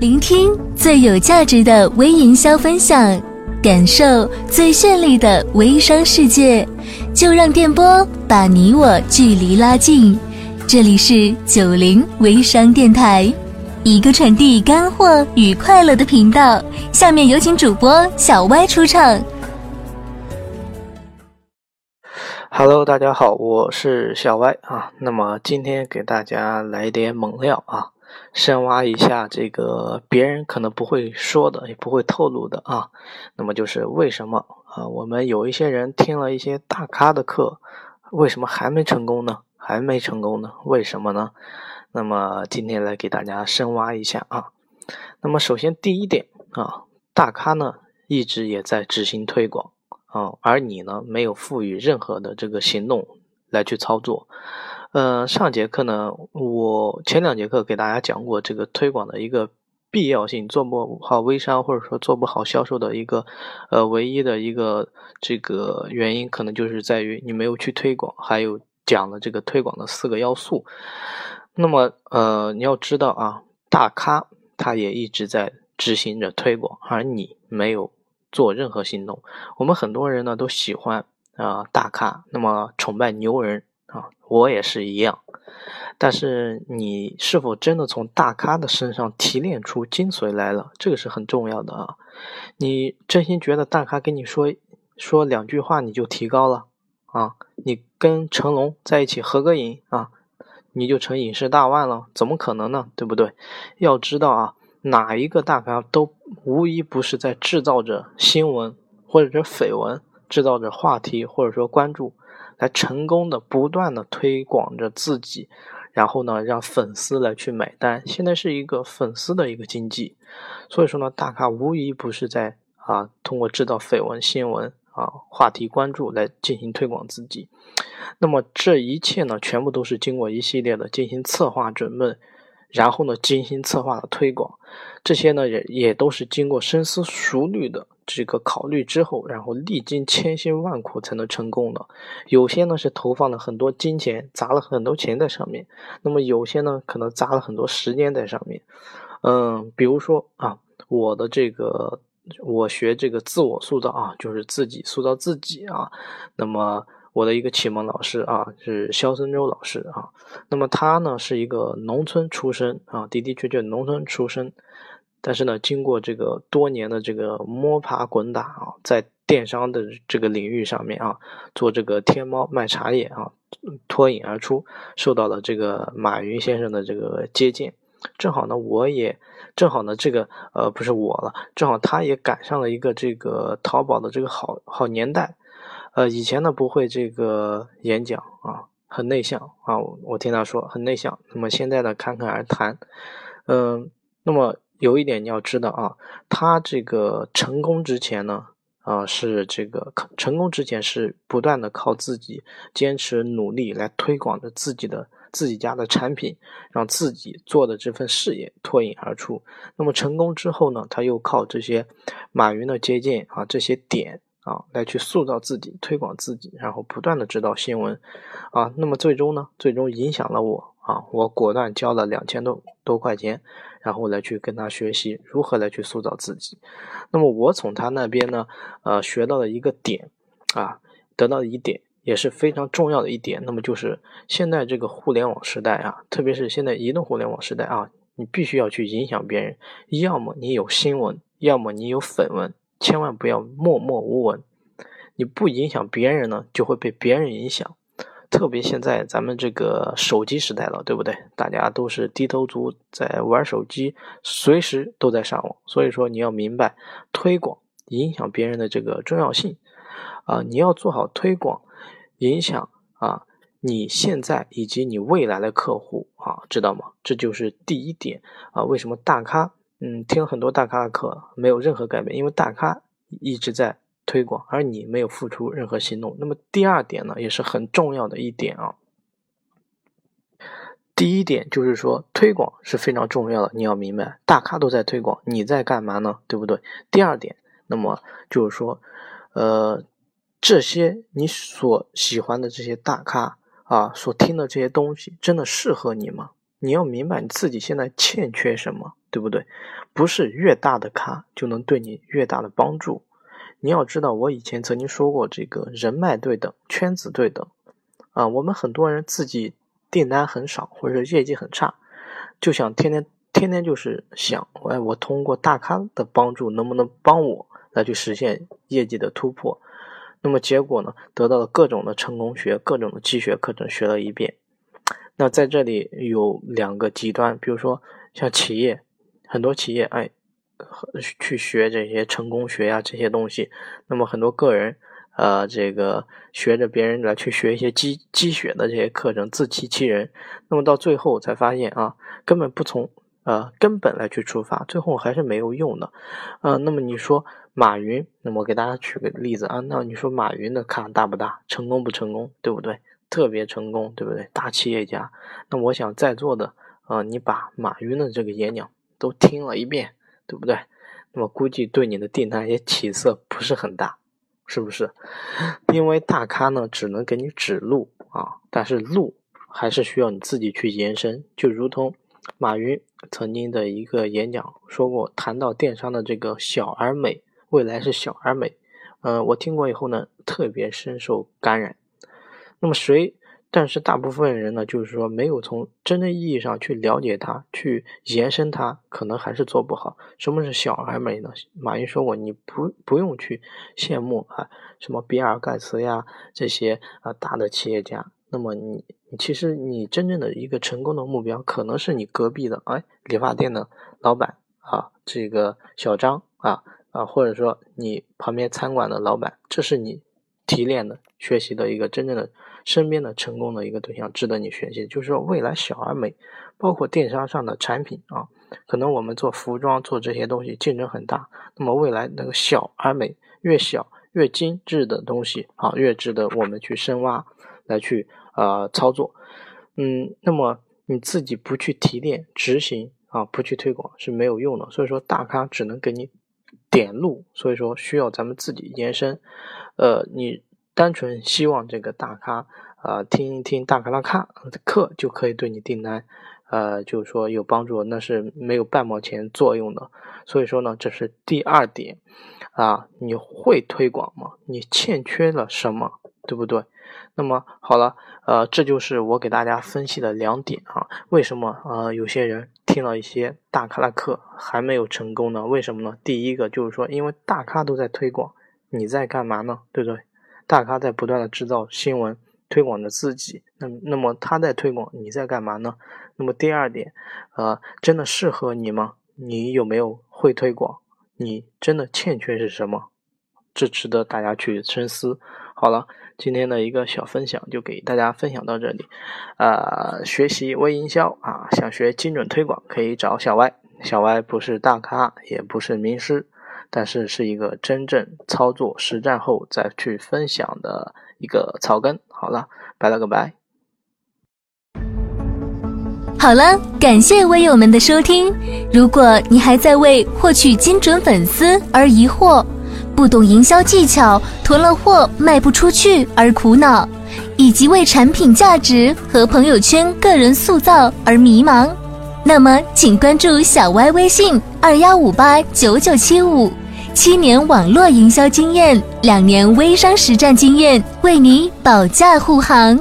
聆听最有价值的微营销分享，感受最绚丽的微商世界，就让电波把你我距离拉近。这里是九零微商电台，一个传递干货与快乐的频道。下面有请主播小歪出场。Hello，大家好，我是小歪啊。那么今天给大家来点猛料啊。深挖一下这个别人可能不会说的，也不会透露的啊。那么就是为什么啊？我们有一些人听了一些大咖的课，为什么还没成功呢？还没成功呢？为什么呢？那么今天来给大家深挖一下啊。那么首先第一点啊，大咖呢一直也在执行推广啊，而你呢没有赋予任何的这个行动来去操作。呃，上节课呢，我前两节课给大家讲过这个推广的一个必要性，做不好微商或者说做不好销售的一个呃唯一的一个这个原因，可能就是在于你没有去推广，还有讲了这个推广的四个要素。那么呃，你要知道啊，大咖他也一直在执行着推广，而你没有做任何行动。我们很多人呢都喜欢啊大咖，那么崇拜牛人。我也是一样，但是你是否真的从大咖的身上提炼出精髓来了？这个是很重要的啊！你真心觉得大咖跟你说说两句话你就提高了啊？你跟成龙在一起合个影啊，你就成影视大腕了？怎么可能呢？对不对？要知道啊，哪一个大咖都无一不是在制造着新闻或者是绯闻，制造着话题或者说关注。来成功的不断的推广着自己，然后呢，让粉丝来去买单。现在是一个粉丝的一个经济，所以说呢，大咖无疑不是在啊通过制造绯闻、新闻啊话题关注来进行推广自己。那么这一切呢，全部都是经过一系列的进行策划准备，然后呢精心策划的推广。这些呢也也都是经过深思熟虑的。这个考虑之后，然后历经千辛万苦才能成功的。有些呢是投放了很多金钱，砸了很多钱在上面；那么有些呢可能砸了很多时间在上面。嗯，比如说啊，我的这个我学这个自我塑造啊，就是自己塑造自己啊。那么我的一个启蒙老师啊是肖森洲老师啊。那么他呢是一个农村出身啊，的的确确农村出身。但是呢，经过这个多年的这个摸爬滚打啊，在电商的这个领域上面啊，做这个天猫卖茶叶啊，脱颖而出，受到了这个马云先生的这个接见。正好呢，我也正好呢，这个呃不是我了，正好他也赶上了一个这个淘宝的这个好好年代。呃，以前呢不会这个演讲啊，很内向啊，我听他说很内向。那么现在呢，侃侃而谈，嗯，那么。有一点你要知道啊，他这个成功之前呢，啊是这个成功之前是不断的靠自己坚持努力来推广着自己的自己家的产品，让自己做的这份事业脱颖而出。那么成功之后呢，他又靠这些马云的接见啊，这些点啊来去塑造自己、推广自己，然后不断的制造新闻啊。那么最终呢，最终影响了我啊，我果断交了两千多多块钱。然后来去跟他学习如何来去塑造自己。那么我从他那边呢，呃，学到了一个点，啊，得到一点也是非常重要的一点。那么就是现在这个互联网时代啊，特别是现在移动互联网时代啊，你必须要去影响别人。要么你有新闻，要么你有绯闻，千万不要默默无闻。你不影响别人呢，就会被别人影响。特别现在咱们这个手机时代了，对不对？大家都是低头族，在玩手机，随时都在上网。所以说，你要明白推广影响别人的这个重要性啊！你要做好推广，影响啊你现在以及你未来的客户啊，知道吗？这就是第一点啊！为什么大咖嗯听很多大咖的课没有任何改变？因为大咖一直在。推广，而你没有付出任何行动。那么第二点呢，也是很重要的一点啊。第一点就是说，推广是非常重要的，你要明白，大咖都在推广，你在干嘛呢？对不对？第二点，那么就是说，呃，这些你所喜欢的这些大咖啊，所听的这些东西，真的适合你吗？你要明白你自己现在欠缺什么对不对？不是越大的咖就能对你越大的帮助。你要知道，我以前曾经说过，这个人脉对等，圈子对等啊。我们很多人自己订单很少，或者业绩很差，就想天天天天就是想，哎，我通过大咖的帮助，能不能帮我来去实现业绩的突破？那么结果呢，得到了各种的成功学，各种的积学课程学了一遍。那在这里有两个极端，比如说像企业，很多企业哎。去学这些成功学呀，这些东西。那么很多个人，呃，这个学着别人来去学一些积积雪的这些课程，自欺欺人。那么到最后才发现啊，根本不从呃根本来去出发，最后还是没有用的。呃，那么你说马云，那么给大家举个例子啊，那你说马云的看大不大？成功不成功？对不对？特别成功，对不对？大企业家。那我想在座的啊，你把马云的这个演讲都听了一遍。对不对？那么估计对你的订单也起色不是很大，是不是？因为大咖呢只能给你指路啊，但是路还是需要你自己去延伸。就如同马云曾经的一个演讲说过，谈到电商的这个小而美，未来是小而美。嗯，我听过以后呢，特别深受感染。那么谁？但是大部分人呢，就是说没有从真正意义上去了解它，去延伸它，可能还是做不好。什么是小而美呢？马云说过，你不不用去羡慕啊，什么比尔盖茨呀这些啊大的企业家。那么你你其实你真正的一个成功的目标，可能是你隔壁的哎理发店的老板啊，这个小张啊啊，或者说你旁边餐馆的老板，这是你提炼的学习的一个真正的。身边的成功的一个对象值得你学习，就是说未来小而美，包括电商上的产品啊，可能我们做服装做这些东西竞争很大，那么未来那个小而美，越小越精致的东西啊，越值得我们去深挖来去呃操作，嗯，那么你自己不去提炼执行啊，不去推广是没有用的，所以说大咖只能给你点路，所以说需要咱们自己延伸，呃，你。单纯希望这个大咖，呃，听一听大咖的课课就可以对你订单，呃，就是说有帮助，那是没有半毛钱作用的。所以说呢，这是第二点，啊，你会推广吗？你欠缺了什么，对不对？那么好了，呃，这就是我给大家分析的两点啊。为什么呃有些人听了一些大咖的课还没有成功呢？为什么呢？第一个就是说，因为大咖都在推广，你在干嘛呢？对不对？大咖在不断的制造新闻，推广着自己。那那么他在推广，你在干嘛呢？那么第二点，呃，真的适合你吗？你有没有会推广？你真的欠缺是什么？这值得大家去深思。好了，今天的一个小分享就给大家分享到这里。呃，学习微营销啊，想学精准推广可以找小歪。小歪不是大咖，也不是名师。但是是一个真正操作实战后再去分享的一个草根。好了，拜了个拜。好了，感谢微友们的收听。如果你还在为获取精准粉丝而疑惑，不懂营销技巧，囤了货卖不出去而苦恼，以及为产品价值和朋友圈个人塑造而迷茫，那么请关注小歪微信二幺五八九九七五。七年网络营销经验，两年微商实战经验，为你保驾护航。